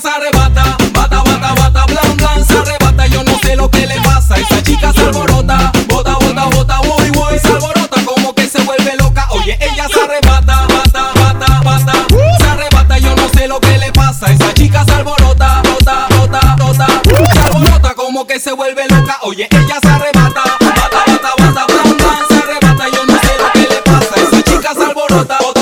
se arrebata, bata, bata, bata, blan, blan, se arrebata. Yo no sé lo que le pasa, esa chica se alborota, bota, bota, bota, voy, voy, se alborota, como que se vuelve loca. Oye, ella se arrebata, bata, bata, bata, se arrebata. Yo no sé lo que le pasa, esa chica se alborota, bota, bota, bota, se alborota, como que se vuelve loca. Oye, ella se arrebata, bata, bata, bata, blan, blan, se arrebata. Yo no sé lo que le pasa, esa chica se alborota, bota,